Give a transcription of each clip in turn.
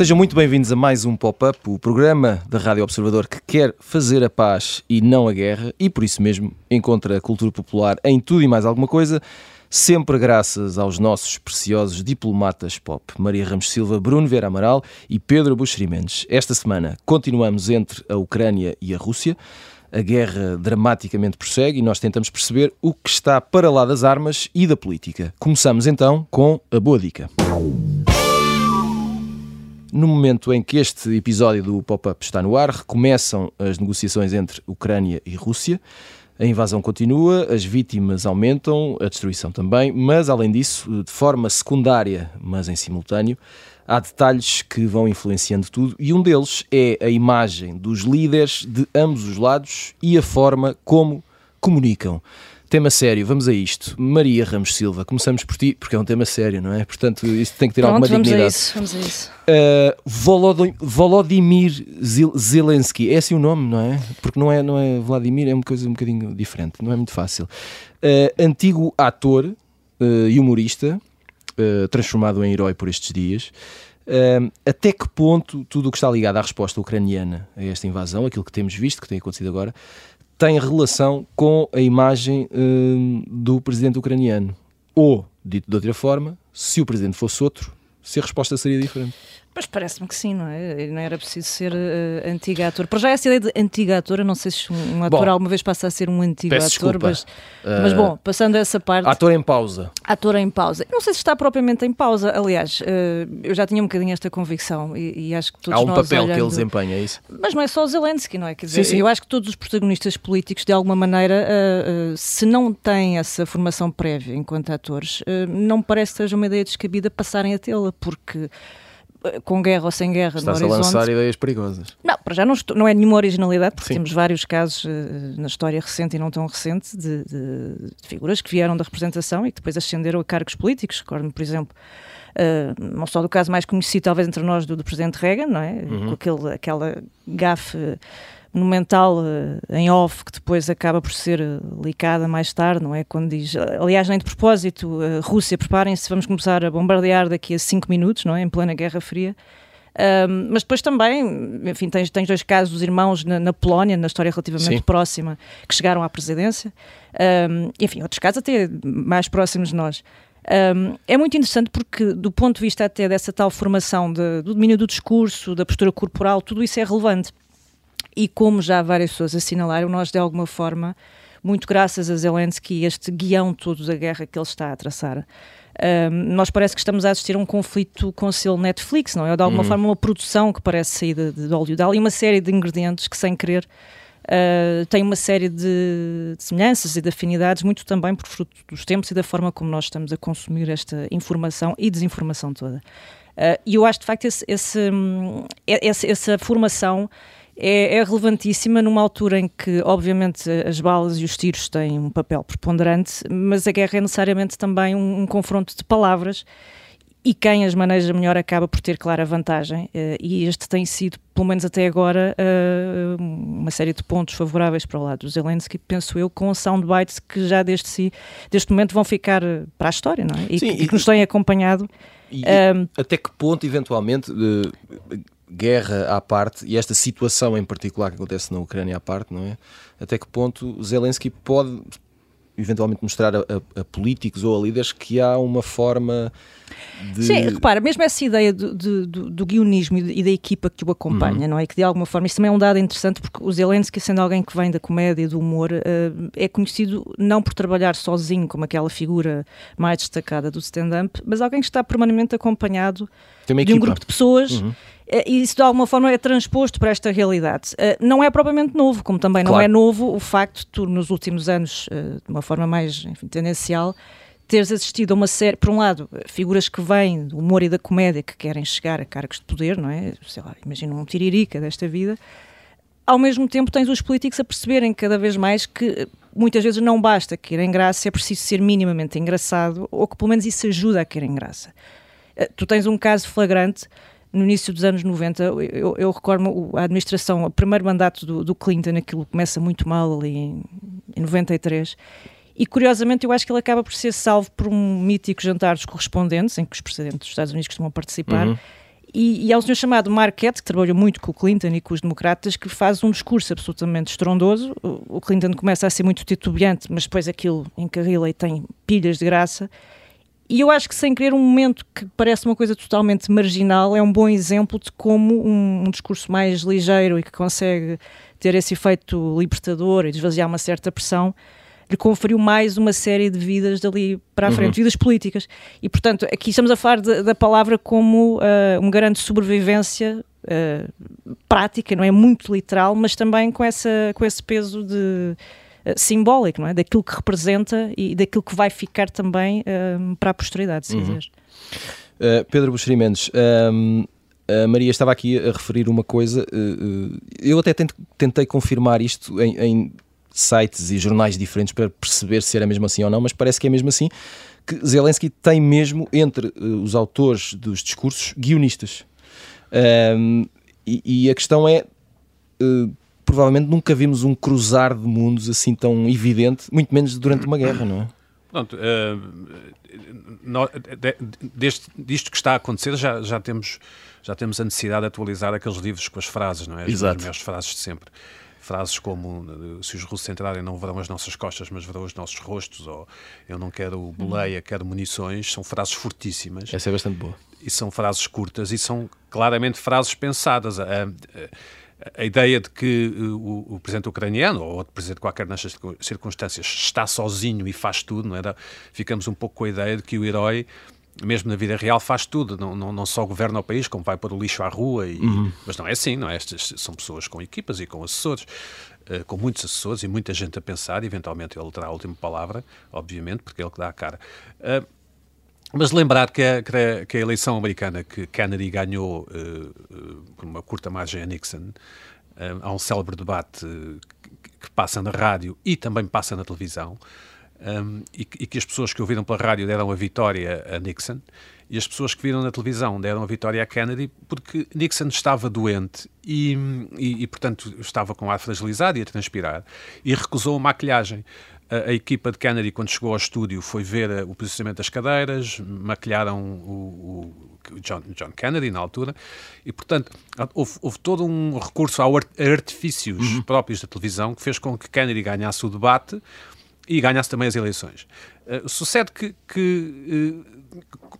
Sejam muito bem-vindos a mais um Pop-Up, o programa da Rádio Observador que quer fazer a paz e não a guerra e por isso mesmo encontra a cultura popular em tudo e mais alguma coisa, sempre graças aos nossos preciosos diplomatas pop, Maria Ramos Silva, Bruno Vera Amaral e Pedro Buxeri Mendes. Esta semana continuamos entre a Ucrânia e a Rússia. A guerra dramaticamente prossegue e nós tentamos perceber o que está para lá das armas e da política. Começamos então com a boa dica. No momento em que este episódio do Pop-Up está no ar, recomeçam as negociações entre Ucrânia e Rússia. A invasão continua, as vítimas aumentam, a destruição também, mas além disso, de forma secundária, mas em simultâneo, há detalhes que vão influenciando tudo e um deles é a imagem dos líderes de ambos os lados e a forma como comunicam. Tema sério, vamos a isto. Maria Ramos Silva, começamos por ti, porque é um tema sério, não é? Portanto, isto tem que ter Pronto, alguma vamos dignidade. A isso, vamos a isso. Uh, Volodym- Volodymyr Zel- Zelensky, é assim o nome, não é? Porque não é, não é Vladimir, é uma coisa um bocadinho diferente, não é muito fácil. Uh, antigo ator uh, e humorista, uh, transformado em herói por estes dias. Uh, até que ponto tudo o que está ligado à resposta ucraniana a esta invasão, aquilo que temos visto, que tem acontecido agora, tem relação com a imagem uh, do presidente ucraniano? Ou, dito de outra forma, se o presidente fosse outro, se a resposta seria diferente. Mas parece-me que sim, não é? Não era preciso ser uh, antigo ator. Para já essa ideia de antigo ator, eu não sei se um ator Bom, alguma vez passa a ser um antigo ator, desculpa. mas, mas Uh, bom, passando essa parte, Ator em pausa. ator em pausa. Não sei se está propriamente em pausa, aliás, uh, eu já tinha um bocadinho esta convicção e, e acho que todos Há um nós papel que ele olhando- desempenha, é isso? Mas não é só o Zelensky, não é? Quer dizer, Sim, sim. eu acho que todos os protagonistas políticos, de alguma maneira, uh, uh, se não têm essa formação prévia enquanto atores, uh, não parece que seja uma ideia descabida passarem a tê-la, porque uh, com guerra ou sem guerra Está-se a no horizonte... lançar ideias perigosas. Não, para já não, estou- não é nenhuma originalidade, porque Sim. temos vários casos eh, na história recente e não tão recente de, de- de figuras que vieram da representação e que depois ascenderam a cargos políticos. Recordo-me, por exemplo, eh, não só do caso mais conhecido, talvez entre nós, do, do presidente Reagan, não é? Uhum. Com aquele, aquela gafe monumental eh, em off que depois acaba por ser eh, licada mais tarde, não é? Quando diz, aliás, nem de propósito, eh, Rússia, preparem-se, vamos começar a bombardear daqui a cinco minutos, não é? Em plena Guerra Fria. Um, mas depois também, enfim, tens, tens dois casos dos irmãos na, na Polónia, na história relativamente Sim. próxima, que chegaram à presidência. Um, enfim, outros casos até mais próximos de nós. Um, é muito interessante porque, do ponto de vista até dessa tal formação de- do domínio do discurso, da postura corporal, tudo isso é relevante. E como já várias pessoas assinalaram, nós de alguma forma, muito graças a Zelensky, este guião todo da guerra que ele está a traçar, um, nós parece que estamos a assistir a um conflito com o selo Netflix, não é? De alguma Uhum. forma uma produção que parece sair de, de Hollywood. Ali uma série de ingredientes que, sem querer, uh, tem uma série de, de semelhanças e de afinidades, muito também por fruto dos tempos e da forma como nós estamos a consumir esta informação e desinformação toda. Uh, E eu acho, de facto, esse, esse, hum, esse- essa formação é, é relevantíssima numa altura em que, obviamente, as balas e os tiros têm um papel preponderante, mas a guerra é necessariamente também um, um confronto de palavras e quem as maneja melhor acaba por ter clara vantagem. eh, E este tem sido, pelo menos até agora, eh, uma série de pontos favoráveis para o lado do Zelensky, penso eu, com soundbites que já desde, si, deste momento vão ficar eh, para a história, não é? E, Sim, que, e- que nos têm acompanhado. E Um, até que ponto, eventualmente, eh, guerra à parte, e esta situação em particular que acontece na Ucrânia à parte, não é? Até que ponto Zelensky pode eventualmente mostrar a, a- políticos ou a líderes que há uma forma de. Sim, repara, mesmo essa ideia do, do, do- guionismo e, da equipa que o acompanha, não é? Que de alguma forma, isso também é um dado interessante porque o Zelensky, sendo alguém que vem da comédia e do humor, eh, é conhecido não por trabalhar sozinho como aquela figura mais destacada do stand-up, mas alguém que está permanentemente acompanhado de um grupo de pessoas. Uhum. E isso de alguma forma é transposto para esta realidade. Eh, Não é propriamente novo, como também não Claro. é novo o facto de tu, nos últimos anos, eh, de uma forma mais enfim, tendencial, teres assistido a uma série, por um lado, figuras que vêm do humor e da comédia que querem chegar a cargos de poder, não é? Sei lá, imagina um tiririca desta vida. Ao mesmo tempo, tens os políticos a perceberem cada vez mais que eh, muitas vezes não basta querem graça, é preciso ser minimamente engraçado ou que pelo menos isso ajuda a querem graça. Tu tens um caso flagrante no início dos anos 90, eu, eu recordo a administração, o primeiro mandato do, do, Clinton, aquilo começa muito mal ali em, em 93. E curiosamente, eu acho que ele acaba por ser salvo por um mítico jantar dos correspondentes, em que os presidentes dos Estados Unidos costumam participar. Uhum. E, e há um senhor chamado Marquette, que trabalhou muito com o Clinton e com os democratas, que faz um discurso absolutamente estrondoso. O, o Clinton começa a ser muito titubeante, mas depois aquilo encarrila e tem pilhas de graça. E eu acho que, sem querer, um momento que parece uma coisa totalmente marginal é um bom exemplo de como um, um discurso mais ligeiro e que consegue ter esse efeito libertador e desvaziar uma certa pressão lhe conferiu mais uma série de vidas dali para a frente, uhum. vidas políticas. E, portanto, aqui estamos a falar de, da palavra como uh, um garante de sobrevivência uh, prática, não é muito literal, mas também com, essa, com esse peso de simbólico, não é? Daquilo que representa e daquilo que vai ficar também uh, para a posteridade, se uhum. Uh, Pedro Buxeri Mendes, um, a Maria estava aqui a referir uma coisa, uh, eu até tentei confirmar isto em, em, sites e jornais diferentes para perceber se era mesmo assim ou não, mas parece que é mesmo assim, que Zelensky tem mesmo entre os autores dos discursos guionistas. Um, e, e, a questão é provavelmente nunca vimos um cruzar de mundos assim tão evidente, muito menos durante uma guerra, não é? Pronto, uh, no, de, deste, disto que está a acontecer já, já, temos, já temos a necessidade de atualizar aqueles livros com as frases, não é? As, Exato. as melhores frases de sempre. Frases como se os russos entrarem não verão as nossas costas, mas verão os nossos rostos, ou eu não quero boleia, quero munições, são frases fortíssimas. Essa é bastante boa. E são frases curtas e são claramente frases pensadas. Uh, uh, a ideia de que uh, o, o, presidente ucraniano, ou outro presidente qualquer nestas circunstâncias, está sozinho e faz tudo, não era? Ficamos um pouco com a ideia de que o herói mesmo na vida real faz tudo, não, não, não só governa o país, como vai pôr o lixo à rua, e, uhum. mas não é assim, não é? Estas são pessoas com equipas e com assessores, uh, com muitos assessores e muita gente a pensar, eventualmente ele terá a última palavra, obviamente, porque é ele que dá a cara. Uh, mas lembrar que a, que a, eleição americana que Kennedy ganhou uh, por uma curta margem a Nixon, uh, há um célebre debate que, passa na rádio e também passa na televisão, um, e, e, que as pessoas que ouviram pela rádio deram a vitória a Nixon e as pessoas que viram na televisão deram a vitória a Kennedy porque Nixon estava doente e, e, e portanto, estava com ar fragilizado e a transpirar e recusou a maquilhagem a, a, equipa de Kennedy, quando chegou ao estúdio, foi ver eh, o posicionamento das cadeiras, maquilharam o, o John, John, Kennedy na altura, e portanto houve, houve todo um recurso a artifícios uhum. próprios da televisão que fez com que Kennedy ganhasse o debate e ganhasse também as eleições. Uh, sucede que, que uh,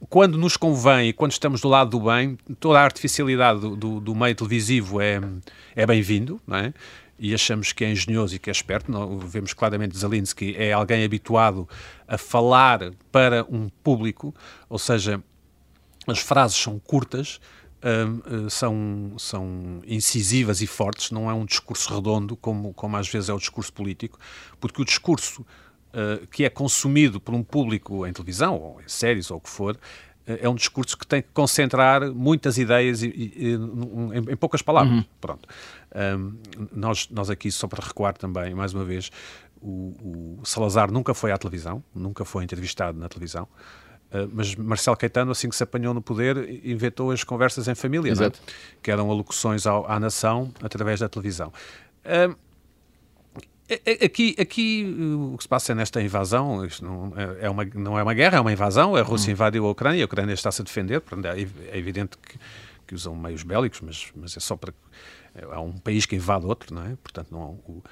quando nos convém e quando estamos do lado do bem, toda a artificialidade do, do, do meio televisivo é, é bem-vindo, não é? E achamos que é engenhoso e que é esperto. Não, vemos claramente Zelensky é alguém habituado a falar para um público, ou seja, as frases são curtas, hum, eh, são, são incisivas e fortes, não é um discurso redondo, como, como às vezes é o discurso político, porque o discurso uh, que é consumido por um público em televisão, ou em séries, ou o que for, é um discurso que tem que concentrar muitas ideias e, e, em, em, poucas palavras. Uhum. Pronto. Um, nós, nós aqui, só para recuar também, mais uma vez, o, o Salazar nunca foi à televisão, nunca foi entrevistado na televisão. Uh, mas Marcelo Caetano, assim que se apanhou no poder, inventou as conversas em família, é? que eram alocuções ao, à nação através da televisão. Aqui, aqui o que se passa nesta invasão isto não, é, é uma, não é uma guerra, é uma invasão. A Rússia hum. invadiu a Ucrânia, a Ucrânia está-se a defender. É, é evidente que, que, usam meios bélicos, mas, mas é só para. É um país que invade outro, não é? Portanto, não, o,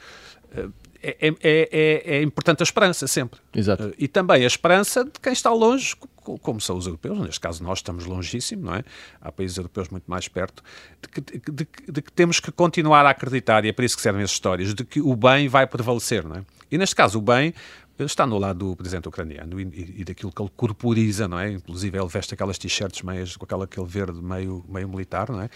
é, é, é, é, importante a esperança sempre. Exato. E também a esperança de quem está longe, como são os europeus, neste caso nós estamos longíssimo, não é? Há países europeus muito mais perto, de que, de, de, de que, temos que continuar a acreditar, e é para isso que servem as histórias, de que o bem vai prevalecer, não é? E neste caso o bem está no lado do presidente ucraniano e, e, daquilo que ele corporiza, não é? Inclusive ele veste aquelas t-shirts meias com aquela, aquele verde meio, meio militar, não é?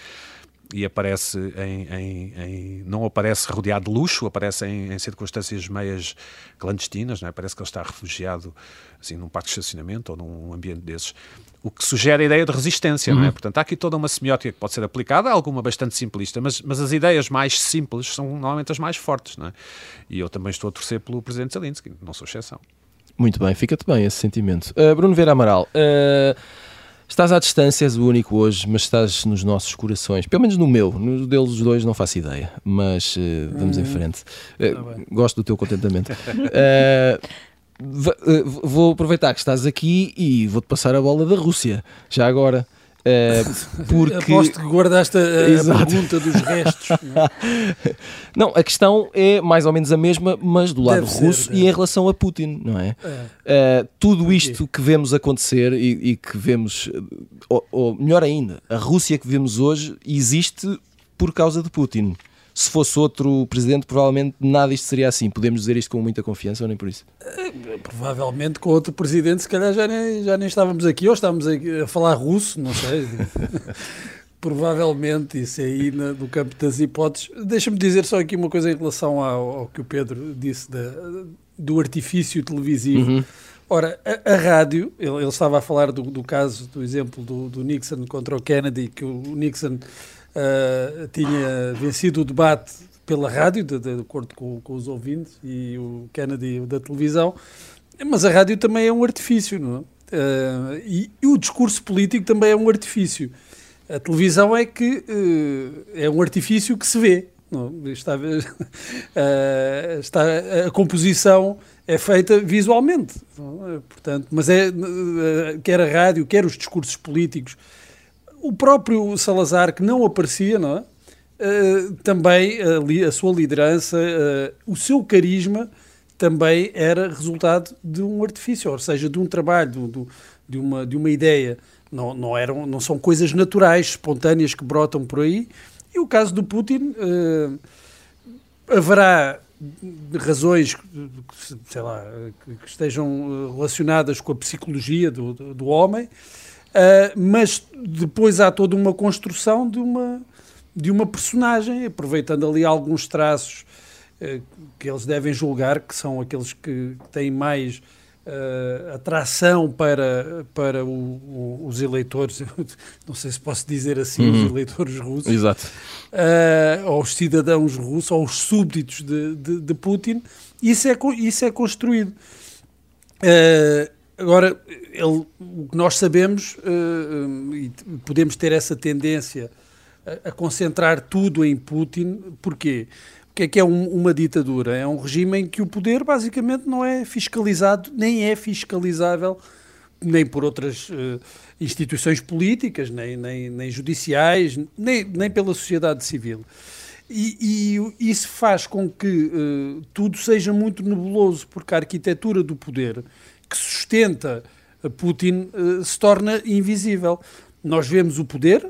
E aparece em, em, em, não aparece rodeado de luxo, aparece em, em, circunstâncias meias clandestinas, não é? parece que ele está refugiado assim, num parque de estacionamento ou num ambiente desses, o que sugere a ideia de resistência, uhum. não é? Uhum. Portanto, há aqui toda uma semiótica que pode ser aplicada, alguma bastante simplista, mas, mas as ideias mais simples são normalmente as mais fortes, não é? E eu também estou a torcer pelo Presidente Zelensky, não sou exceção. Muito bem, fica-te bem esse sentimento. Uh, Bruno Vera Amaral, uh, Estás à distância, és o único hoje, mas estás nos nossos corações. Pelo menos no meu. No deles dois não faço ideia. Mas uh, vamos em frente. Uh, gosto do teu contentamento. Uh, vou aproveitar que estás aqui e vou-te passar a bola da Rússia. Já agora. Uh, porque... Aposto que guardaste a, pergunta dos restos. Não, é? não, a questão é mais ou menos a mesma, mas do lado russo e em relação a Putin, não é? é. Uh, tudo isto que vemos acontecer e, e que vemos, ou, ou melhor ainda, a Rússia que vemos hoje existe por causa de Putin se fosse outro presidente, provavelmente nada isto seria assim. Podemos dizer isto com muita confiança ou nem por isso? É, provavelmente com outro presidente, se calhar já nem, já nem estávamos aqui, ou estávamos a falar russo, não sei. provavelmente isso é aí no, no campo das hipóteses. Deixa-me dizer só aqui uma coisa em relação ao, ao que o Pedro disse da, do artifício televisivo. Uhum. Ora, a, a rádio, ele, ele, estava a falar do, do caso, do exemplo do, do, Nixon contra o Kennedy, que o Nixon uh, tinha vencido o debate pela rádio, de, de acordo com, com, os ouvintes, e o Kennedy da televisão, mas a rádio também é um artifício, não é? Uh, e, e, o discurso político também é um artifício. A televisão é que uh, é um artifício que se vê. Não? Está, uh, está, a composição é feita visualmente. Portanto, mas é quer a rádio, quer os discursos políticos, o próprio Salazar, que não aparecia, não é? Uh, também uh, a sua liderança, uh, o seu carisma também era resultado de um artifício, ou seja, de um trabalho, de, de, uma, de uma ideia. Não, não, eram, não são coisas naturais, espontâneas que brotam por aí. E o caso do Putin, haverá razões sei lá, que estejam relacionadas com a psicologia do, do, do homem, Uh, mas depois há toda uma construção de uma, de uma personagem, aproveitando ali alguns traços uh, que eles devem julgar, que são aqueles que têm mais uh, atração para, para o, o, os eleitores, não sei se posso dizer assim, uhum. os eleitores russos, Exato. ou os cidadãos russos, ou os súbditos de, de, de Putin, isso é, isso é construído. Uh, Agora, ele, o que nós sabemos, uh, e podemos ter essa tendência a, concentrar tudo em Putin, porquê? O que é que é um, uma ditadura? É um regime em que o poder basicamente não é fiscalizado, nem é fiscalizável, nem por outras uh, instituições políticas, nem, nem, nem judiciais, nem, nem pela sociedade civil. E, e, isso faz com que uh, tudo seja muito nebuloso, porque a arquitetura do poder que sustenta Putin uh, se torna invisível. Nós vemos o poder,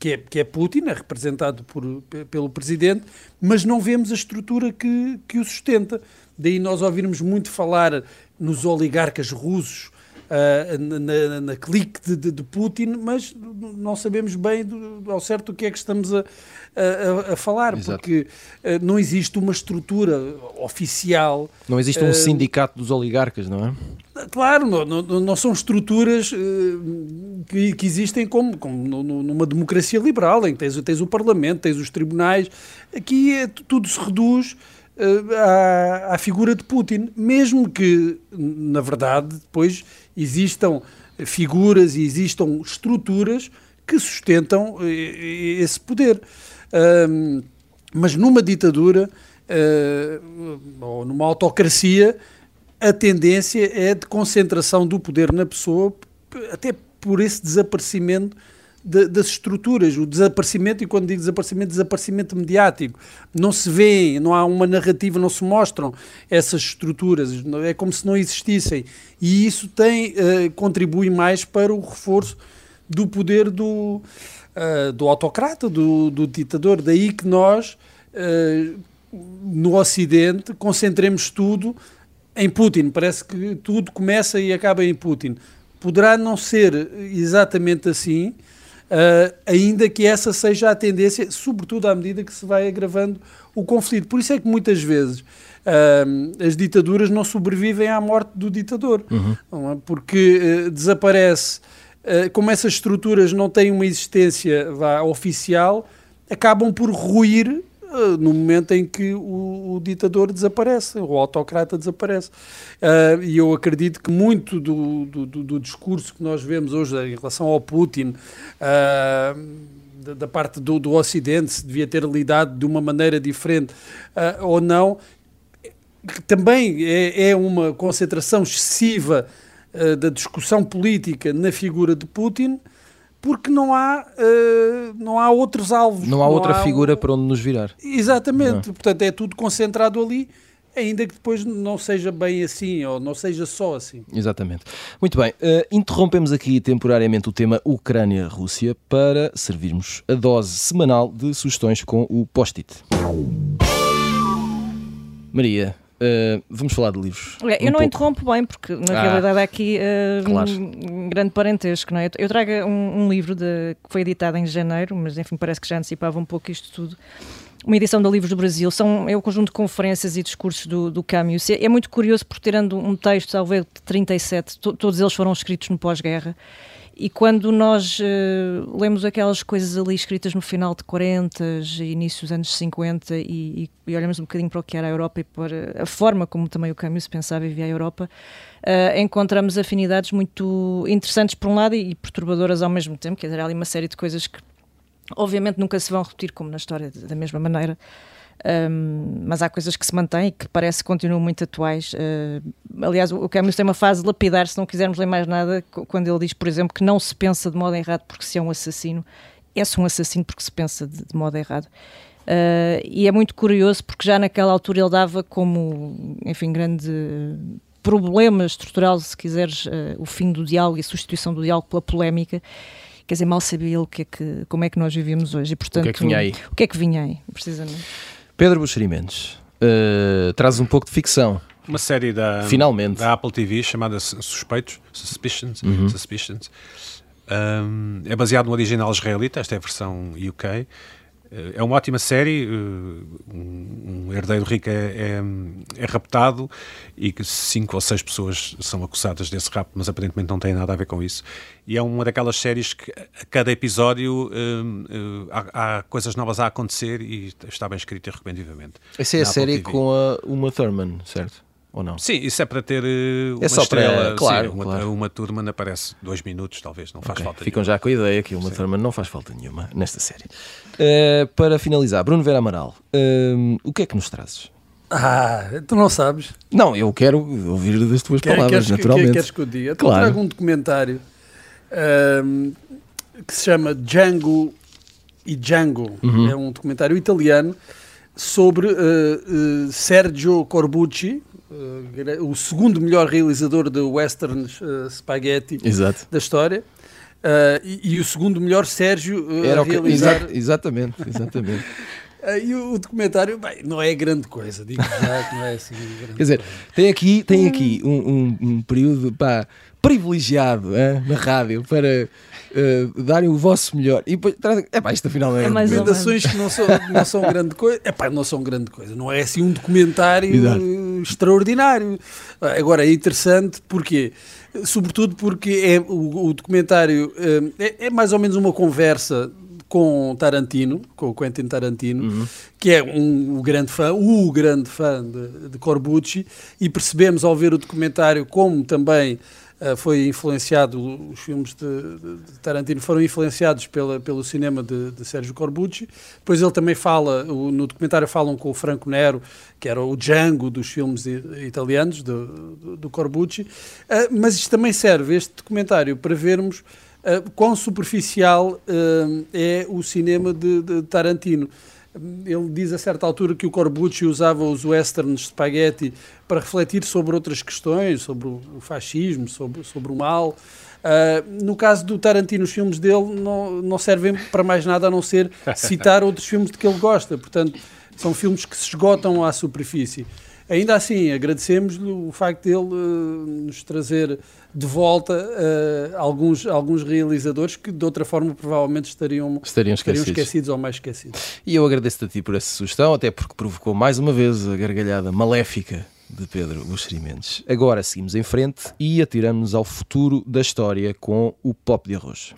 que é, que é Putin, é representado por, pelo presidente, mas não vemos a estrutura que, que o sustenta. Daí nós ouvirmos muito falar nos oligarcas russos, uh, na, na, clique de, de, de, Putin, mas não sabemos bem do, ao certo o que é que estamos a, a, a falar, Exato. porque uh, não existe uma estrutura oficial. Não existe um uh, sindicato dos oligarcas, não é? Claro, não, não, não são estruturas que, que, existem como, como, numa democracia liberal, em que tens, tens o Parlamento, tens os tribunais. Aqui é, tudo se reduz à, à, figura de Putin, mesmo que, na verdade, depois existam figuras e existam estruturas que sustentam eh, esse poder. Um, mas numa ditadura uh, ou numa autocracia, a tendência é de concentração do poder na pessoa, até por esse desaparecimento de, das estruturas, o desaparecimento, e quando digo desaparecimento, desaparecimento mediático. Não se vê, não há uma narrativa, não se mostram essas estruturas, é como se não existissem. E isso tem, uh, contribui mais para o reforço do poder do, uh, do autocrata, do, do, ditador. Daí que nós, uh, no Ocidente, concentremos tudo em Putin. Parece que tudo começa e acaba em Putin. Poderá não ser exatamente assim, Uh, ainda que essa seja a tendência, sobretudo à medida que se vai agravando o conflito. Por isso é que muitas vezes uh, as ditaduras não sobrevivem à morte do ditador, uhum. é? porque uh, desaparece, como essas estruturas não têm uma existência vá, oficial, acabam por ruir uh, no momento em que o, o, ditador desaparece, o autocrata desaparece. Uh, e eu acredito que muito do, do, do, discurso que nós vemos hoje em relação ao Putin, da, da, parte do, do Ocidente, se devia ter lidado de uma maneira diferente ou não, também é, é uma concentração excessiva da discussão política na figura de Putin porque não há, uh, não há outros alvos. Não há não outra há figura para onde nos virar. Exatamente, não. portanto é tudo concentrado ali, ainda que depois não seja bem assim, ou não seja só assim. Exatamente. Muito bem, uh, interrompemos aqui temporariamente o tema Ucrânia-Rússia para servirmos a dose semanal de sugestões com o post-it. Maria, Uh, vamos falar de livros. É, eu um não pouco. interrompo bem, porque na ah, realidade há aqui uh, claro. um grande parentesco. Não é? Eu trago um, um livro de, que foi editado em janeiro, mas enfim, parece que já antecipava um pouco isto tudo. Uma edição da Livros do Brasil, são, é o conjunto de conferências e discursos do, do Camus. É, é muito curioso porque, tirando um texto, talvez de 37, to, todos eles foram escritos no pós-guerra e quando nós uh, lemos aquelas coisas ali escritas no final de 40, início dos anos 50 e, e, olhamos um bocadinho para o que era a Europa e para a forma como também o Camus pensava e via a Europa, uh, encontramos afinidades muito interessantes por um lado e, e perturbadoras ao mesmo tempo. Quer dizer, há ali uma série de coisas que obviamente nunca se vão repetir como na história da mesma maneira. Um, mas há coisas que se mantêm e que parece que continuam muito atuais. Uh, aliás, o Camus tem uma fase de lapidar, se não quisermos ler mais nada, quando ele diz, por exemplo, que não se pensa de modo errado porque se é um assassino, é-se um assassino porque se pensa de, de modo errado. Uh, e é muito curioso porque já naquela altura ele dava como, enfim, grande problema estrutural, se quiseres, uh, o fim do diálogo e a substituição do diálogo pela polémica quer dizer, mal sabia ele que é que, como é que nós vivíamos hoje. E, portanto, o que é que vinha aí? O que é que vinha aí, precisamente. Pedro Buxerimentos, uh, traz um pouco de ficção. Uma série da, Finalmente. da Apple TV chamada Suspeitos, Suspicions, uhum. Suspicions. Um, é baseado no original israelita, esta é a versão UK. Eh, é uma ótima série. Eh, um herdeiro rico é, é, é, raptado e que cinco ou seis pessoas são acusadas desse rapto, mas aparentemente não tem nada a ver com isso. E é uma daquelas séries que a cada episódio uh, uh, há, há, coisas novas a acontecer e está bem escrito e recomendo vivamente. Essa é a série TV. com a Uma Thurman, certo? Ou não? Sim, isso é para ter uh, uma é só estrela. Para, claro, sim, uma, claro. uma turma aparece dois minutos, talvez, não faz okay. falta Ficam nenhuma. já com a ideia que uma sim. turma não faz falta nenhuma nesta série. Uh, para finalizar, Bruno Vera Amaral, uh, o que é que nos trazes? Ah, tu não sabes? Não, eu quero ouvir das tuas Quer, palavras, queres, naturalmente. Que, queres que eu diga? Claro. Eu trago um documentário ehm, que se chama Django e Django. Uhum. É um documentário italiano sobre Sergio Corbucci, uh, o segundo melhor realizador de westerns uh, spaghetti Exato. da história. Uh, e, e, o segundo melhor Sérgio uh, Era realizar... Que, exatamente, exatamente. Uh, e o, o, documentário, bem, não é grande coisa, digo já que não é assim grande Quer dizer, coisa. tem aqui, tem aqui um, um, um período pá, privilegiado hein, na rádio para uh, darem o vosso melhor. E depois, é pá, isto afinal é, é recomendações que não são, não são grande coisa. É pá, não são grande coisa. Não é assim um documentário Exato. extraordinário. Agora, é interessante porque sobretudo porque é, o, o documentário é, é, mais ou menos uma conversa com Tarantino, com o Quentin Tarantino, uhum. que é um, um, grande fã, o grande fã de, de Corbucci, e percebemos ao ver o documentário como também uh, foi influenciado, os filmes de, de, Tarantino foram influenciados pela, pelo cinema de, de Sérgio Corbucci. Depois ele também fala, o, no documentário falam com o Franco Nero, que era o Django dos filmes italianos, do, do, Corbucci. Uh, mas isto também serve, este documentário, para vermos uh, quão superficial é o cinema de Tarantino ele diz a certa altura que o Corbucci usava os westerns spaghetti para refletir sobre outras questões, sobre o fascismo, sobre, sobre o mal. Uh, no caso do Tarantino, os filmes dele não, não servem para mais nada a não ser citar outros filmes de que ele gosta. Portanto, são filmes que se esgotam à superfície. Ainda assim, agradecemos-lhe o facto dele uh, nos trazer de volta uh, alguns, alguns realizadores que de outra forma provavelmente estariam, estariam, esquecidos. estariam esquecidos ou mais esquecidos. E eu agradeço-te a ti por essa sugestão, até porque provocou mais uma vez a gargalhada maléfica de Pedro Buxeri Agora seguimos em frente e atiramos-nos ao futuro da história com o Pop de Arroz.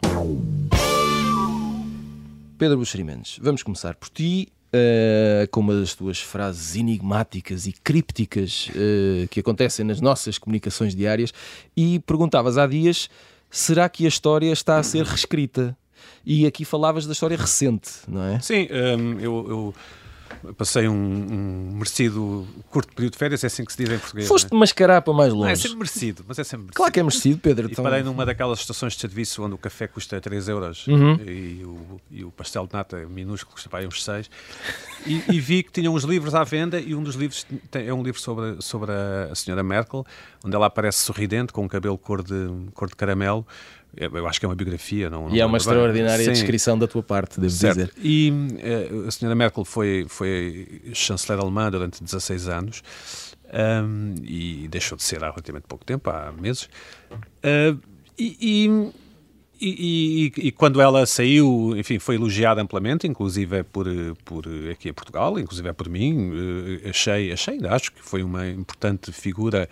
Pedro Buxeri vamos começar por ti. Uh, com uma das tuas frases enigmáticas e crípticas uh, que acontecem nas nossas comunicações diárias e perguntavas há dias: será que a história está a ser reescrita? E aqui falavas da história recente, não é? Sim, um, eu, eu passei um, um, merecido curto período de férias, é assim que se diz em português. Foste é? mascarar para mais longe. Não, é sempre merecido, mas é sempre merecido. Claro que é merecido, Pedro. E então... parei numa daquelas estações de serviço onde o café custa 3 euros uhum. e, o, e, o, pastel de nata é minúsculo, custa para uns 6. E, e, vi que tinham uns livros à venda e um dos livros tem, é um livro sobre, sobre a, a senhora Merkel, onde ela aparece sorridente, com um cabelo cor de, cor de caramelo, eu acho que é uma biografia. Não, e é uma extraordinária descrição da tua parte, devo certo. dizer. E uh, a senhora Merkel foi, foi chanceler alemã durante 16 anos um, e deixou de ser há relativamente pouco tempo, há meses. Uh, e, e, e, e, quando ela saiu, enfim, foi elogiada amplamente, inclusive é por, por aqui em Portugal, inclusive é por mim. Uh, achei, achei, acho que foi uma importante figura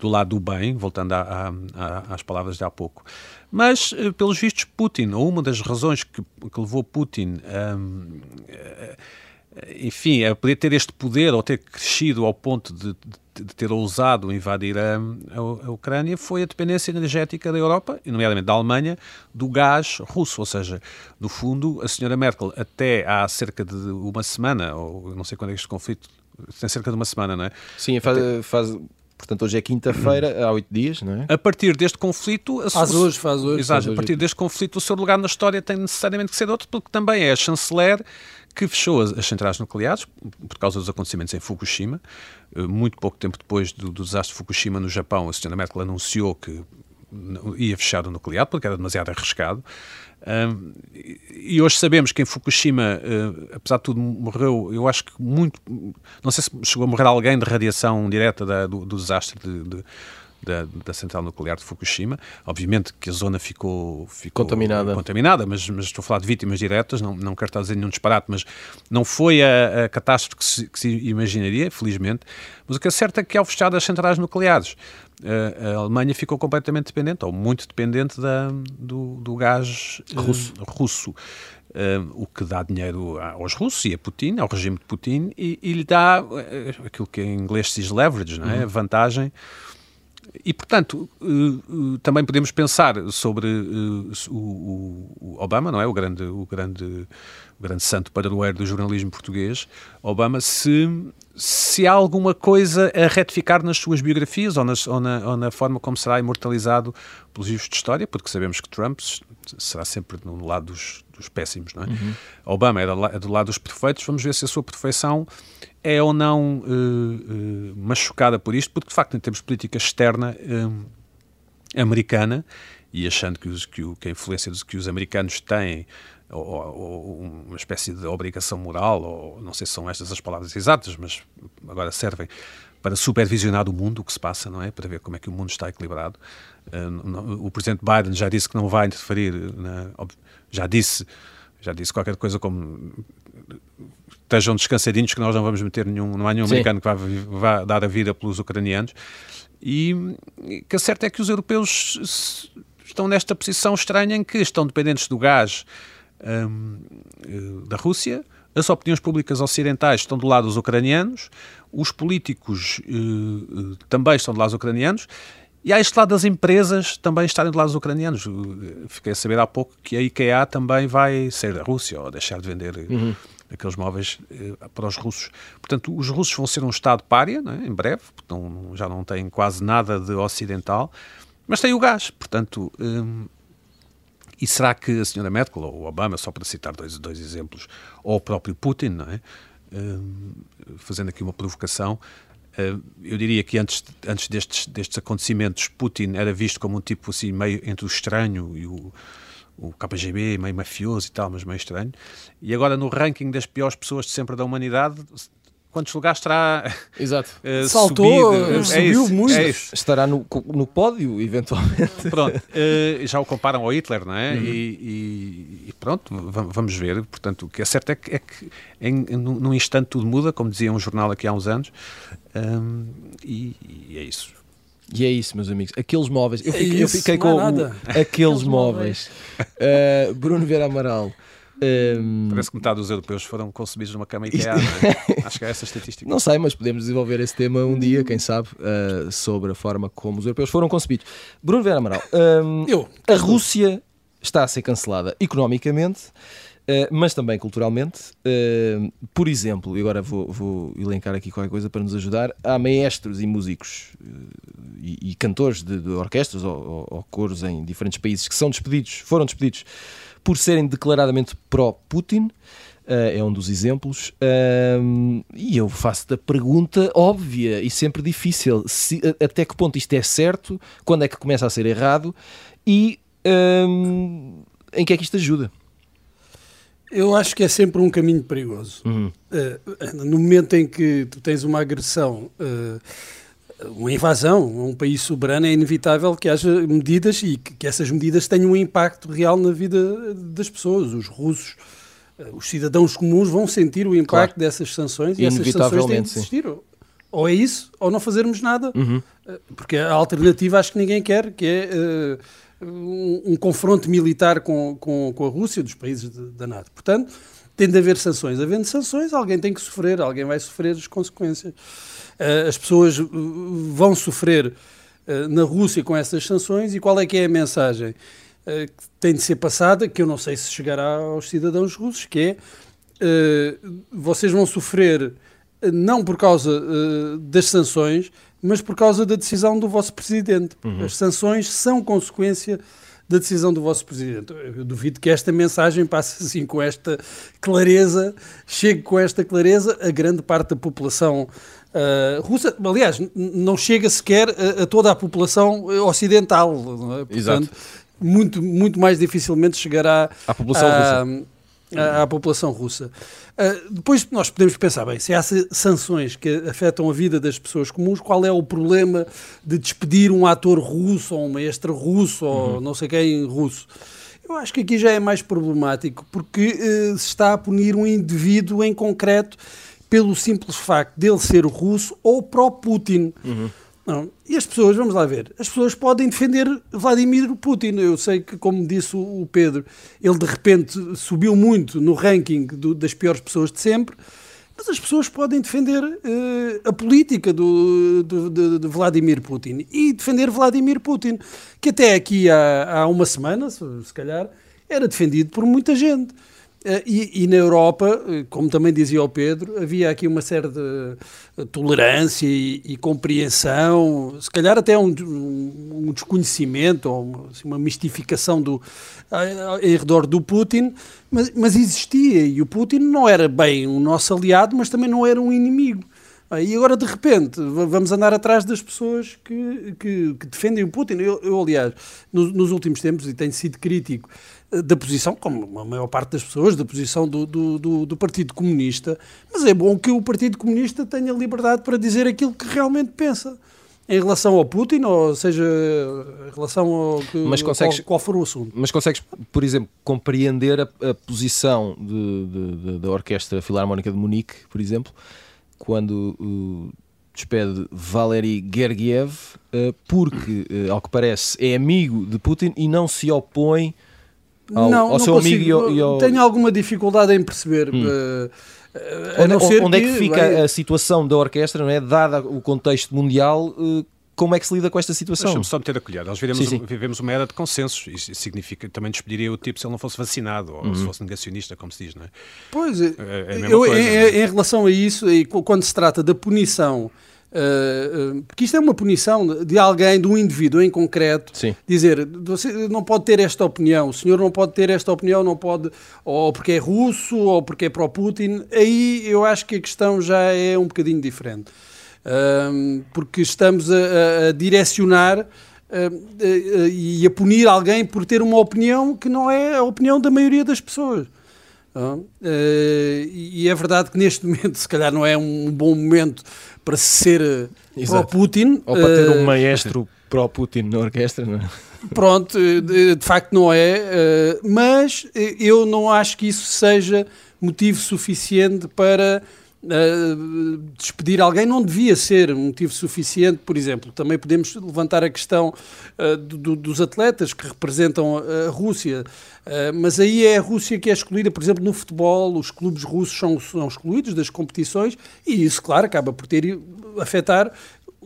do lado do bem, voltando a, a, às palavras de há pouco. Mas, eh, pelos vistos, Putin, ou uma das razões que, que levou Putin um, eh, enfim, a poder ter este poder ou ter crescido ao ponto de, de, de ter ousado invadir a, a, a, Ucrânia foi a dependência energética da Europa, e nomeadamente da Alemanha, do gás russo. Ou seja, no fundo, a senhora Merkel, até há cerca de uma semana, ou não sei quando é este conflito, tem cerca de uma semana, não é? Sim, faz, faz Portanto, hoje é quinta-feira, há oito dias, não é? A partir deste conflito... A faz hoje, faz hoje. Exato, faz a partir hoje. deste conflito o seu lugar na história tem necessariamente que ser outro, porque também é a chanceler que fechou as, centrais nucleares por causa dos acontecimentos em Fukushima. Eh, muito pouco tempo depois do, do desastre de Fukushima no Japão, a senhora Merkel anunciou que ia fechar o nuclear porque era demasiado arriscado. Um, e hoje sabemos que em Fukushima, uh, apesar de tudo, morreu, eu acho que muito. Não sei se chegou a morrer alguém de radiação direta da, do, do, desastre de, de da, da, central nuclear de Fukushima. Obviamente que a zona ficou, ficou contaminada, contaminada mas, mas, estou a falar de vítimas diretas, não, não quero estar a dizer nenhum disparate, mas não foi a, a catástrofe que se, que se, imaginaria, felizmente. Mas o que é certo é que ao fechar as centrais nucleares, a, Alemanha ficou completamente dependente, ou muito dependente da, do, do gás russo. Uh, russo. Uh, o que dá dinheiro aos russos e a Putin, ao regime de Putin, e, e lhe dá uh, aquilo que em inglês se diz leverage, não é? Uhum. vantagem e, portanto, uh, uh, também podemos pensar sobre uh, o, o, Obama, não é? O grande, o, grande, grande santo padroeiro do jornalismo português, Obama, se, se há alguma coisa a retificar nas suas biografias ou, nas, ou, na, ou na forma como será imortalizado pelos livros de história, porque sabemos que Trump será sempre no lado dos, dos péssimos, não é? Uhum. Obama é do lado dos perfeitos, vamos ver se a sua perfeição é ou não uh, uh, machucada por isto, porque de facto, em termos de política externa uh, americana, e achando que, os, que, o, que a influência que os americanos têm, ou, ou, uma espécie de obrigação moral, ou não sei se são estas as palavras exatas, mas agora servem para supervisionar o mundo, o que se passa, não é? Para ver como é que o mundo está equilibrado. o presidente Biden já disse que não vai interferir, na, já disse já disse qualquer coisa como estejam descansadinhos que nós não vamos meter nenhum, não há nenhum Sim. americano que vá, vá, dar a vida pelos ucranianos. E que a certo é que os europeus estão nesta posição estranha em que estão dependentes do gás eh, da Rússia, as opiniões públicas ocidentais estão do lado dos ucranianos, os políticos uh, também estão do lado dos ucranianos, e há este lado das empresas também estarem do lado dos ucranianos. Fiquei a saber há pouco que a IKEA também vai sair da Rússia ou deixar de vender uhum aqueles móveis eh, para os russos. Portanto, os russos vão ser um Estado párea, é? em breve, não, já não têm quase nada de ocidental, mas têm o gás. Portanto, hum, e será que a senhora Merkel ou o Obama, só para citar dois, dois exemplos, ou o próprio Putin, não é? Hum, fazendo aqui uma provocação, hum, eu diria que antes, antes destes, destes acontecimentos, Putin era visto como um tipo assim meio entre o estranho e o o KGB, meio mafioso e tal, mas meio estranho. E agora no ranking das piores pessoas de sempre da humanidade, quantos lugares estará Exato. Uh, Saltou, subido. é subiu isso, muito. É Estará no, no pódio, eventualmente. Pronto, uh, já o comparam ao Hitler, não é? Uhum. E, e, e, pronto, vamos ver. Portanto, o que é certo é que, é que em, num instante tudo muda, como dizia um jornal aqui há uns anos, um, e, e é isso. E é isso, meus amigos. Aqueles móveis. Eu é fiquei, isso, eu fiquei com o, aqueles móveis. uh, Bruno Vera Amaral. Um, Parece que metade dos europeus foram concebidos numa cama IKEA, é? Acho que é essa estatística. Não sei, mas podemos desenvolver esse tema um dia, quem sabe, uh, sobre a forma como os europeus foram concebidos. Bruno Vera Amaral, um, Eu. a Rússia está a ser cancelada economicamente, uh, mas também culturalmente. Uh, por exemplo, e agora vou, vou, elencar aqui qualquer coisa para nos ajudar, há maestros e músicos e, e, cantores de, de orquestras ou, ou, ou coros em diferentes países que são despedidos, foram despedidos por serem declaradamente pró-Putin. Uh, é um dos exemplos. Uh, e eu faço-te a pergunta óbvia e sempre difícil: se, até que ponto isto é certo, quando é que começa a ser errado e uh, em que é que isto ajuda? Eu acho que é sempre um caminho perigoso. Uhum. no momento em que tu tens uma agressão uma invasão a um país soberano, é inevitável que haja medidas e que, que, essas medidas tenham um impacto real na vida das pessoas. Os russos, eh, os cidadãos comuns vão sentir o impacto claro. dessas sanções e essas sanções têm de existir. Ou é isso, ou não fazermos nada. Uhum. Eh, porque a alternativa acho que ninguém quer, que é uh, um, um, confronto militar com, com, com, a Rússia, dos países de, da NATO. Portanto, tem de haver sanções. Havendo sanções, alguém tem que sofrer, alguém vai sofrer as consequências. Eh, as pessoas eh, vão sofrer eh, na Rússia com essas sanções e qual é que é a mensagem que tem de ser passada, que eu não sei se chegará aos cidadãos russos, que é vocês vão sofrer não por causa das sanções, mas por causa da decisão do vosso presidente. Uhum. As sanções são consequência da decisão do vosso presidente. Eu duvido que esta mensagem passe assim com esta clareza, chegue com esta clareza a grande parte da população Uh, russa, aliás, não chega sequer a, a, toda a população ocidental, é? Portanto, Exato. Muito, muito mais dificilmente chegará à população russa. À, à população russa. Uh, depois nós podemos pensar, bem, se há sanções que afetam a vida das pessoas comuns, qual é o problema de despedir um ator russo ou um mestre russo ou uhum. não sei quem russo? Eu acho que aqui já é mais problemático, porque uh, se está a punir um indivíduo em concreto pelo simples facto dele ser russo ou pró-Putin. Uhum. Não. E as pessoas, vamos lá ver, as pessoas podem defender Vladimir Putin. Eu sei que, como disse o Pedro, ele de repente subiu muito no ranking do, das piores pessoas de sempre, mas as pessoas podem defender uh, a política do, do, de, de, Vladimir Putin e defender Vladimir Putin, que até aqui há, há uma semana, se, se calhar, era defendido por muita gente. Eh, e, e, na Europa, eh, como também dizia o Pedro, havia aqui uma série de eh, tolerância e, e compreensão, se calhar até um, um desconhecimento ou uma, assim, uma mistificação do, em redor do Putin, mas, mas, existia e o Putin não era bem o nosso aliado, mas também não era um inimigo. E agora, de repente, vamos andar atrás das pessoas que, que, que defendem o Putin. Eu, eu aliás, nos, nos últimos tempos, e tenho sido crítico da posição, como a maior parte das pessoas, da posição do, do, do, do, Partido Comunista, mas é bom que o Partido Comunista tenha liberdade para dizer aquilo que realmente pensa. Em relação ao Putin, ou seja, em relação ao que, mas consegues, qual, qual, for o assunto. Mas consegues, por exemplo, compreender a, a posição de, de, de, da Orquestra Filarmónica de Munique, por exemplo, quando uh, despede Valery Gergiev, uh, porque, uh, ao que parece, é amigo de Putin e não se opõe ao, não, ao seu consigo, amigo e ao... Tenho alguma dificuldade em perceber. Hum. Uh, onde, onde que, é que fica vai... a situação da orquestra, não é? Dada o contexto mundial, uh, como é que se lida com esta situação? Deixa-me só meter a colher. Nós vivemos, sim, sim. vivemos uma era de consensos. Isso significa também despediria o tipo se ele não fosse vacinado ou uhum. se fosse negacionista, como se diz, não é? Pois, é, é eu, coisa, em, é? em, relação a isso, quando se trata da punição Uh, porque isto é uma punição de alguém, de um indivíduo em concreto, Sim. dizer você não pode ter esta opinião, o senhor não pode ter esta opinião, não pode, ou porque é russo, ou porque é pró-Putin. Aí eu acho que a questão já é um bocadinho diferente, uh, porque estamos a, a direcionar. Uh, e a punir alguém por ter uma opinião que não é a opinião da maioria das pessoas. Uh, e é verdade que neste momento, se calhar, não é um bom momento para ser uh, pró-Putin. Ou para ter um maestro pró-Putin na orquestra, não é? Pronto, de, de facto não é, mas eu não acho que isso seja motivo suficiente para Uh, despedir alguém não devia ser um motivo suficiente, por exemplo. Também podemos levantar a questão uh, do, dos atletas que representam a, Rússia, uh, mas aí é a Rússia que é excluída, por exemplo, no futebol, os clubes russos são, são excluídos das competições e isso, claro, acaba por ter afetar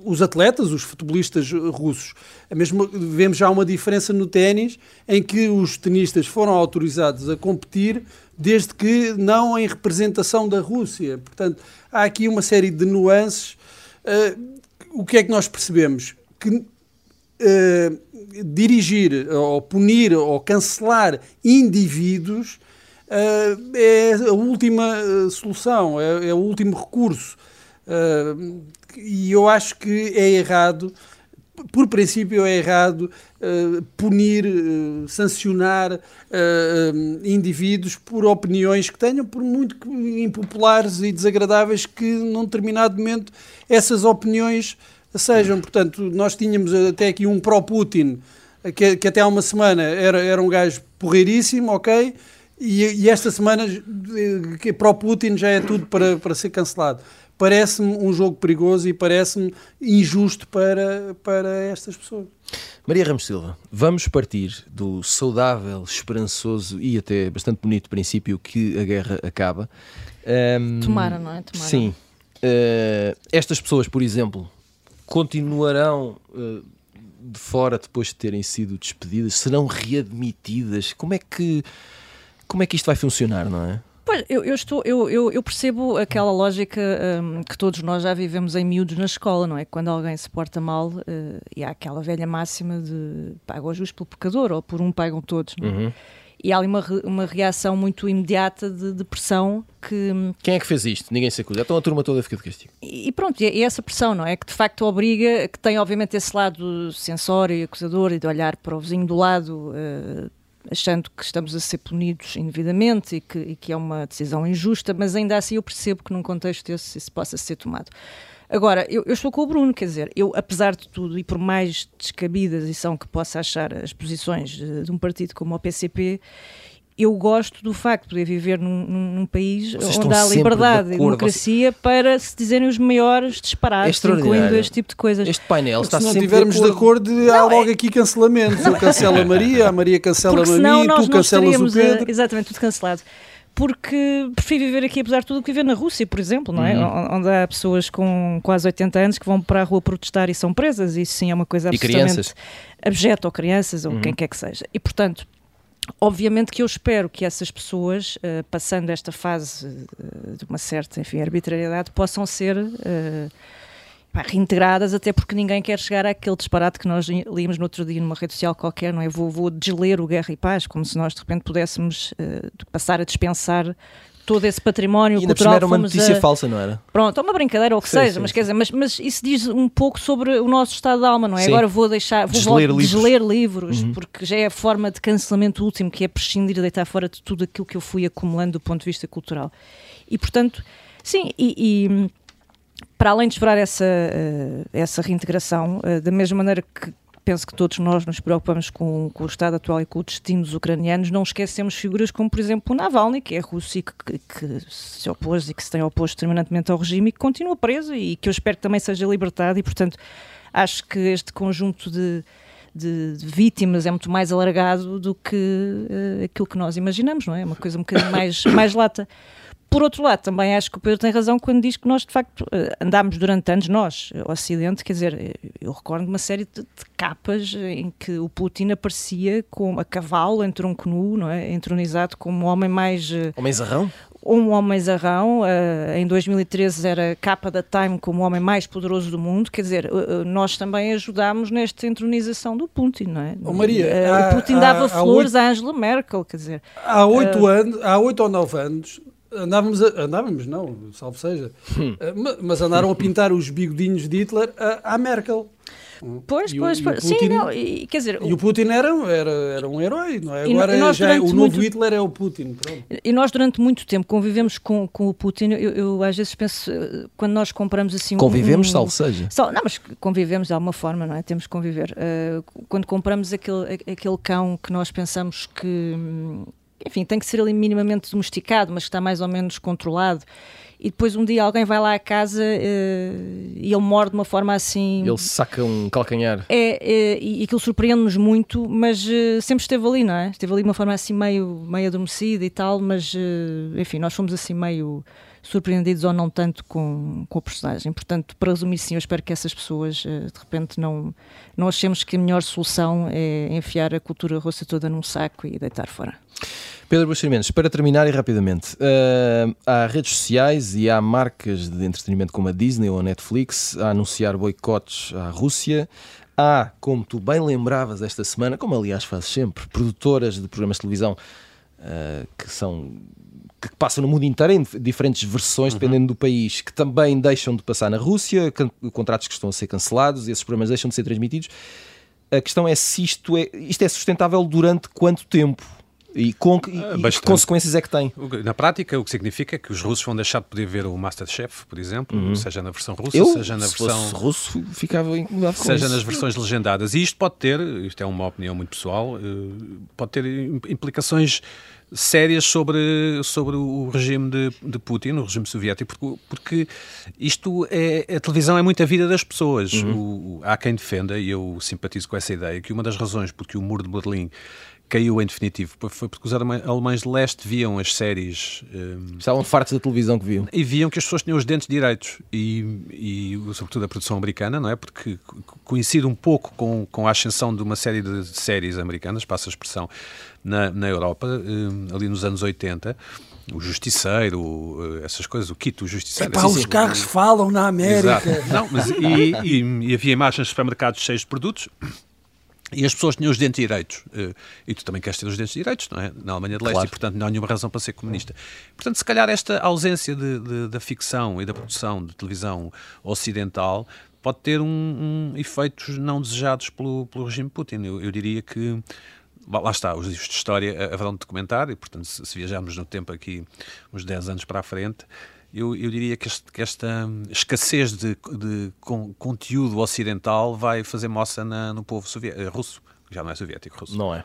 os atletas, os futebolistas russos. A mesma, vemos já uma diferença no ténis, em que os tenistas foram autorizados a competir desde que não em representação da Rússia. Portanto, há aqui uma série de nuances. Uh, o que é que nós percebemos? Que uh, dirigir, ou punir, ou cancelar indivíduos uh, é a última solução, é, é, o último recurso. e eu acho que é errado por princípio é errado uh, punir, uh, sancionar uh, indivíduos por opiniões que tenham, por muito impopulares e desagradáveis que num determinado momento essas opiniões sejam. Portanto, nós tínhamos até aqui um pró-Putin, que, que, até há uma semana era, era um gajo porreiríssimo, ok? E, e esta semana, pró-Putin já é tudo para, para ser cancelado parece-me um jogo perigoso e parece-me injusto para, para estas pessoas. Maria Ramos Silva, vamos partir do saudável, esperançoso e até bastante bonito princípio que a guerra acaba. Um, Tomara, não é? Tomara. Sim. Uh, estas pessoas, por exemplo, continuarão uh, de fora depois de terem sido despedidas? Serão readmitidas? Como é que, como é que isto vai funcionar, não é? Pois, eu, eu estou, eu, eu, eu, percebo aquela lógica um, que todos nós já vivemos em miúdos na escola, não é? Quando alguém se porta mal, uh, e há aquela velha máxima de paga o justo pelo pecador, ou por um pagam todos, não é? Uhum. E há ali uma, uma reação muito imediata de, pressão que... Hum, Quem é que fez isto? Ninguém se acusa. Então a turma toda fica de castigo. E, e pronto, e, e, essa pressão, não é? Que de facto obriga, que tem obviamente esse lado censório e acusador e de olhar para o vizinho do lado... Uh, achando que estamos a ser punidos indevidamente e que, e que, é uma decisão injusta, mas ainda assim eu percebo que num contexto desse isso possa ser tomado. Agora, eu, eu, estou com o Bruno, quer dizer, eu, apesar de tudo, e por mais descabidas e são que possa achar as posições de, de um partido como o PCP, eu gosto do facto de poder viver num, num país Vocês onde há liberdade de e democracia Você... para se dizerem os maiores disparates, é incluindo este tipo de coisas. Este painel está se não estivermos de acordo, de acordo há logo é... aqui cancelamentos. Eu cancelo a Maria, a Maria cancela a mim, tu cancelas o Pedro. A... Exatamente, tudo cancelado porque prefiro viver aqui, apesar de tudo, que viver na Rússia, por exemplo, não é? Uhum. Onde há pessoas com quase 80 anos que vão para a rua protestar e são presas, isso sim é uma coisa absolutamente abjeta, ou crianças, ou uhum. quem quer que seja. E, portanto, Obviamente que eu espero que essas pessoas, uh, passando esta fase uh, de uma certa enfim, arbitrariedade, possam ser uh, reintegradas, até porque ninguém quer chegar àquele disparate que nós líamos no outro dia numa rede social qualquer, não é? Vou, vou desler o Guerra e Paz, como se nós de repente pudéssemos passar a dispensar todo esse património e cultural. era uma notícia a... falsa, não era? Pronto, é uma brincadeira ou o que sim, seja, sim, mas sim. quer dizer, mas, mas isso diz um pouco sobre o nosso estado de alma, não é? Agora vou deixar, vou desler livros, desler livros uhum. porque já é a forma de cancelamento último, que é prescindir e deitar fora de tudo aquilo que eu fui acumulando do ponto de vista cultural. E portanto, sim, e, e para além de esperar essa, uh, essa reintegração, uh, da mesma maneira que penso que todos nós nos preocupamos com, com, o estado atual e com o destino dos ucranianos, não esquecemos figuras como, por exemplo, o Navalny, que é russo e que, que, que, se opôs e que se tem oposto terminantemente ao regime e que continua preso e que eu espero que também seja libertado e, portanto, acho que este conjunto de, de, de vítimas é muito mais alargado do que uh, aquilo que nós imaginamos, não é? É uma coisa um bocadinho mais, mais lata. Por outro lado, também acho que o Pedro tem razão quando diz que nós, de facto, eh, andámos durante anos, nós, o Ocidente, quer dizer, eh, eu recordo uma série de, de, capas em que o Putin aparecia com a cavalo em tronco nu, não é? entronizado como o homem mais... Eh, homem zarrão? Um homem zarrão, uh, em 2013 era capa da Time como o homem mais poderoso do mundo, quer dizer, uh, nós também ajudámos nesta entronização do Putin, não é? Oh, Maria, uh, há, o Putin dava há, flores há oito, à Angela Merkel, quer dizer. Há oito anos, há oito ou nove anos, andávamos, a, andávamos não, salvo seja, hum. Eh, mas andaram a pintar os bigodinhos de Hitler à, Merkel. Pois, e pois, o, pois. Putin, sim, não, e, quer dizer... E o Putin era, era, era um herói, não é? Agora nós, já é, o novo muito, Hitler é o Putin. Pronto. E nós durante muito tempo convivemos com, com o Putin, eu, eu às vezes penso, eh, quando nós compramos assim... Convivemos, um, salvo seja. Sal, não, mas convivemos de alguma forma, não é? Temos que conviver. Uh, quando compramos aquele, aquele cão que nós pensamos que enfim, tem que ser ali minimamente domesticado, mas está mais ou menos controlado. e depois um dia alguém vai lá à casa uh, e ele morde de uma forma assim. Ele saca um calcanhar. É, é e aquilo surpreende-nos muito, mas uh, sempre esteve ali, não é? Esteve ali de uma forma assim meio, meio adormecida e tal, mas uh, enfim, nós fomos assim meio surpreendidos ou não tanto com, com a personagem. Portanto, para resumir, sim, eu espero que essas pessoas de repente não, não achemos que a melhor solução é enfiar a cultura russa toda num saco e deitar fora. Pedro Buxerimentos, para terminar e rapidamente, uh, há redes sociais e há marcas de entretenimento como a Disney ou a Netflix a anunciar boicotes à Rússia. Há, como tu bem lembravas esta semana, como aliás fazes sempre, produtoras de programas de televisão uh, que são que passam no mundo inteiro em diferentes versões, uhum. dependendo do país, que também deixam de passar na Rússia, contratos que estão a ser cancelados, esses programas deixam de ser transmitidos. A questão é se isto é, isto é sustentável durante quanto tempo? E, com, e, e que consequências é que tem? Na prática, o que significa que os russos vão deixar de poder ver o Masterchef, por exemplo, uhum. seja na versão russa, Eu, seja na versão. russo, ficava incomodado com Seja isso. nas versões legendadas. E isto pode ter, isto é uma opinião muito pessoal, eh, pode ter implicações sérias sobre, sobre o regime de, de Putin, o regime soviético, porque, porque isto é. A televisão é muito a vida das pessoas. Uhum. O, há quem defenda, e eu simpatizo com essa ideia, que uma das razões porque o muro de Berlim caiu em definitivo. Foi porque os alemães de leste viam as séries. Um, Estavam fartos da televisão que viam. E viam que as pessoas tinham os dentes direitos. E, e sobretudo a produção americana, não é? Porque coincide um pouco com, com a ascensão de uma série de séries americanas, passa a expressão, na, na Europa, um, ali nos anos 80 o Justiceiro, eh, essas coisas, o Quito, o Justiceiro. Epá, os carros falam na América. Exato. Não, mas, e, e, e havia imagens de supermercados cheios de produtos e as pessoas tinham os dentes direitos. Eh, e tu também queres ter os dentes direitos, não é? Na Alemanha de Leste, claro. e portanto não há nenhuma razão para ser comunista. Portanto, se calhar esta ausência de, de, da ficção e da produção de televisão ocidental pode ter um, um efeitos não desejados pelo, pelo regime Putin. Eu, eu diria que lá está, os livros de história haverão de documentar, e portanto, se, se viajarmos no tempo aqui uns 10 anos para a frente, eu, eu diria que, este, que, esta escassez de, de con, conteúdo ocidental vai fazer moça na, no povo eh, russo, já não é soviético, russo. Não é.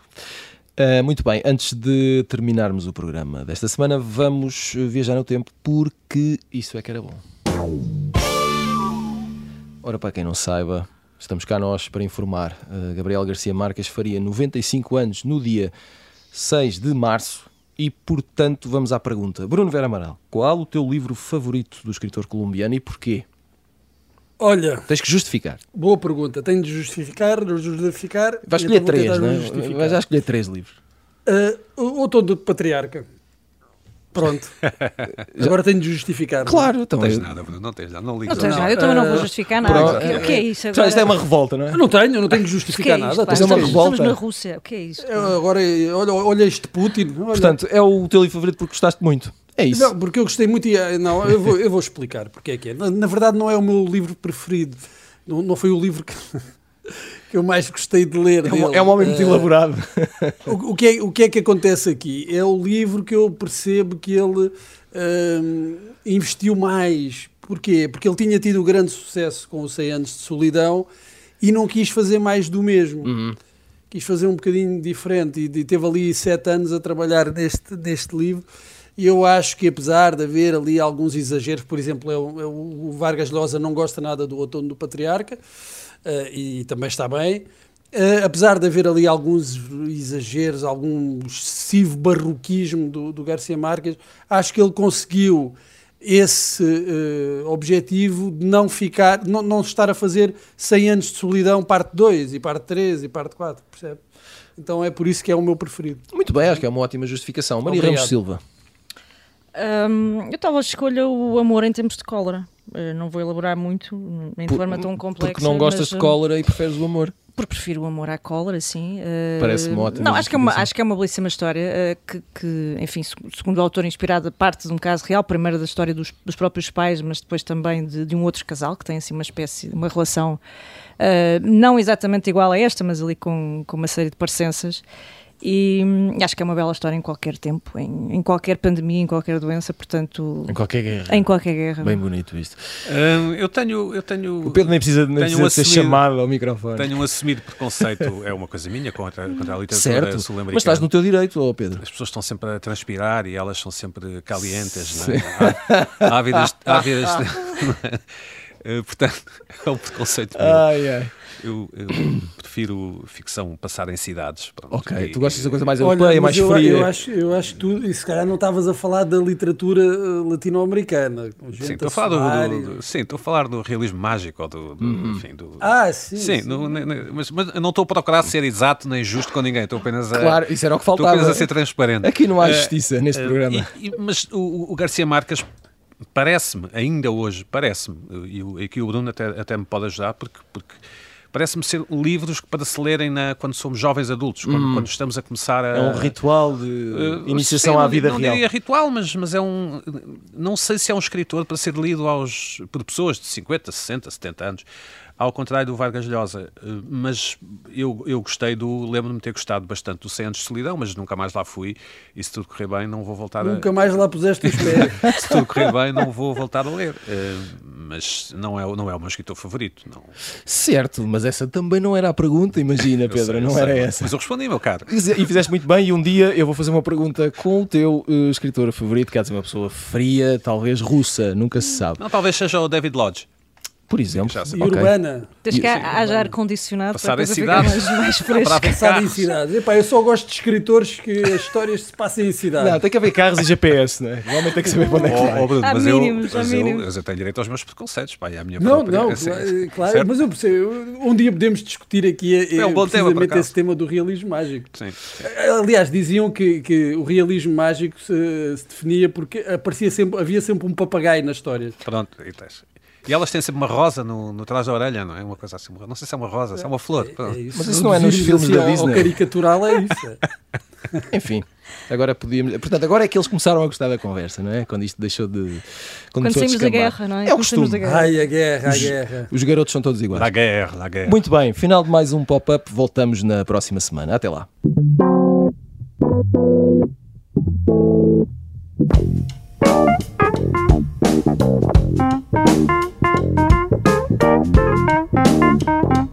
Uh, muito bem, antes de terminarmos o programa desta semana, vamos viajar no tempo porque isso é que era bom. Ora, para quem não saiba, estamos cá nós para informar. Uh, Gabriel Garcia Marques faria 95 anos no dia 6 de março e, portanto, vamos à pergunta. Bruno Vera Amaral, qual o teu livro favorito do escritor colombiano e porquê? Olha. Tens que justificar. Boa pergunta. Tenho de justificar, justificar. Vais escolher três, não é? Vais escolher três livros. Uh, o Outono do Patriarca. Pronto. Agora tenho de justificar. Claro, então. Não tens nada, Bruno, não tens nada. Não ligas. Não tens nada, eu também não vou justificar nada. O que, o que é isso agora? Isto é uma revolta, não é? Eu não tenho, eu não tenho de justificar é nada. Isto, é uma revolta. Estamos na Rússia, o que é isso? Eu, agora, olha, olha este Putin. Olha. Portanto, é o teu livro favorito porque gostaste muito. É isso. Não, porque eu gostei muito e. Não, eu vou, eu vou explicar porque é que é. Na, na verdade, não é o meu livro preferido. Não, não foi o livro que. Que eu mais gostei de ler. É um, é um homem muito uh, elaborado. O, o, que é, o que é que acontece aqui? É o livro que eu percebo que ele uh, investiu mais. Porquê? Porque ele tinha tido grande sucesso com os 100 anos de solidão e não quis fazer mais do mesmo. Uhum. Quis fazer um bocadinho diferente e, e teve ali sete anos a trabalhar neste, neste livro. E eu acho que, apesar de haver ali alguns exageros, por exemplo, eu, eu, o Vargas Llosa não gosta nada do Outono do Patriarca, e também está bem. Uh, apesar de haver ali alguns exageros, algum excessivo barroquismo do, do Garcia Marques, acho que ele conseguiu esse uh, objetivo de não ficar, não, não estar a fazer 100 anos de solidão, parte 2 e parte 3 e parte 4, percebe? Então é por isso que é o meu preferido. Muito bem, acho que é uma ótima justificação. Maria Obrigado. Ramos Silva. Um, eu talvez escolha o amor em tempos de cólera. Uh, não vou elaborar muito, em Por, forma tão complexa. Porque não gostas mas, de cólera e preferes o amor. Porque prefiro o amor à cólera, sim. Uh, Parece-me ótimo. Não, acho que, é uma, acho que é uma belíssima história que, que, enfim, segundo o autor, inspirada parte de um caso real, primeiro da história dos, dos próprios pais, mas depois também de, de, um outro casal que tem assim uma espécie, uma relação uh, não exatamente igual a esta, mas ali com, com uma série de parecenças. E hum, acho que é uma bela história em qualquer tempo, em, em qualquer pandemia, em qualquer doença, portanto. Em qualquer guerra. Em qualquer guerra. Bem bonito isto. Hum, eu tenho. Eu tenho o Pedro nem precisa, nem precisa um ser assumido, chamado ao microfone. Tenho um assumido preconceito, é uma coisa minha contra, contra a literatura certo, sul-americana. Mas estás no teu direito, oh Pedro. As pessoas estão sempre a transpirar e elas são sempre calientes, não é? Há, há vidas. Há vidas uh, portanto, é um preconceito meu. Ai, ai. Eu, eu, prefiro ficção passar em cidades. Pronto, ok, e, tu gostas da coisa mais europeia, mais eu, fria. Eu acho, eu acho que tu, e se calhar não estavas a falar da literatura eh, latino-americana. Sim, estou a falar do, do, do, sim, estou a falar do realismo mágico. Do, do, Uhum. enfim, do, ah, sim. Sim, sim. no, no, mas, mas eu não estou a procurar ser exato nem justo com ninguém, estou apenas a, Claro, isso era o que estou faltava. apenas a ser transparente. Aqui não há Eh, justiça neste eh, programa. e- e- mas o, o Garcia Marques parece-me, ainda hoje, parece-me, e e aqui o Bruno até, até me pode ajudar, porque, porque parece-me ser livros que para se lerem na, quando somos jovens adultos, quando, quando estamos a começar a. É um ritual de Uh, iniciação sim, à não- vida não real. diria ritual, mas, mas é um. Não sei se é um escritor para ser lido aos, por pessoas de 50, 60, 70 anos, ao contrário do Vargas Llosa. Uh, Mas eu, eu gostei do. Lembro-me de ter gostado bastante do 100 anos de solidão, mas nunca mais lá fui. E se tudo correr bem, não vou voltar Nunca mais lá puseste os pés. a. Se tudo correr bem, não vou voltar a ler. Uh, Mas não é, o- não é o meu escritor favorito. Não. Certo, mas essa também não era a pergunta, imagina, Pedro, sei, não sei, era mas- essa. Mas eu respondi, meu caro. E fizeste muito bem, e um dia eu vou fazer uma pergunta com o teu eh, escritor favorito, que há de ser uma pessoa fria, talvez russa, nunca se sabe. Não, talvez seja o David Lodge. Por exemplo. E urbana. Desde que haja ar-condicionado Passar para em cidades. mais, mais haver Passado em cidades. Epá, eu só gosto de escritores que as histórias se passem em cidades. Não, tem que haver carros e GPS, não é? Realmente tem que saber para onde é que Oh, vai. oh, mas, mínimos, eu, mas eu, eu tenho direito aos meus preconceitos, pá, é a minha Não, própria. não, assim, claro, mas eu percebo. Um dia podemos discutir aqui eh, É um tema, precisamente acaso. esse tema do realismo mágico. Sim. Aliás, diziam que, que o realismo mágico se, se definia porque aparecia sempre, havia sempre um papagaio nas histórias. Pronto, e tens. E elas têm sempre uma rosa no, no trás da orelha, não é? Uma coisa assim. Não sei se é uma rosa, se é uma flor. É, é isso. Mas isso não é nos filmes assim, da Disney. O caricatural é isso. É. Enfim. Agora podíamos. Portanto, agora é que eles começaram a gostar da conversa, não é? Quando isto deixou de. Quando, Quando saímos da guerra, não é? É o costume. Ai, a guerra, a guerra. Os, os garotos são todos iguais. A guerra, a guerra. Muito bem, final de mais um pop-up. Voltamos na próxima semana. Até lá. Thank you.